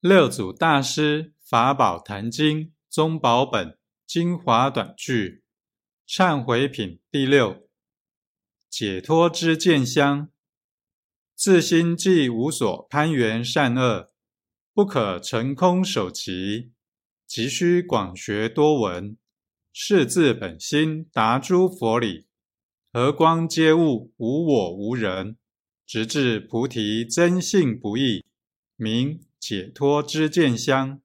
六祖大师法宝坛经宗宝本精华短句，忏悔品第六。解脱之见香，自心既无所攀缘善恶，不可成空守其，急需广学多闻，是自本心达诸佛理，和光皆悟无我无人，直至菩提真性不异，明。解脱之见香。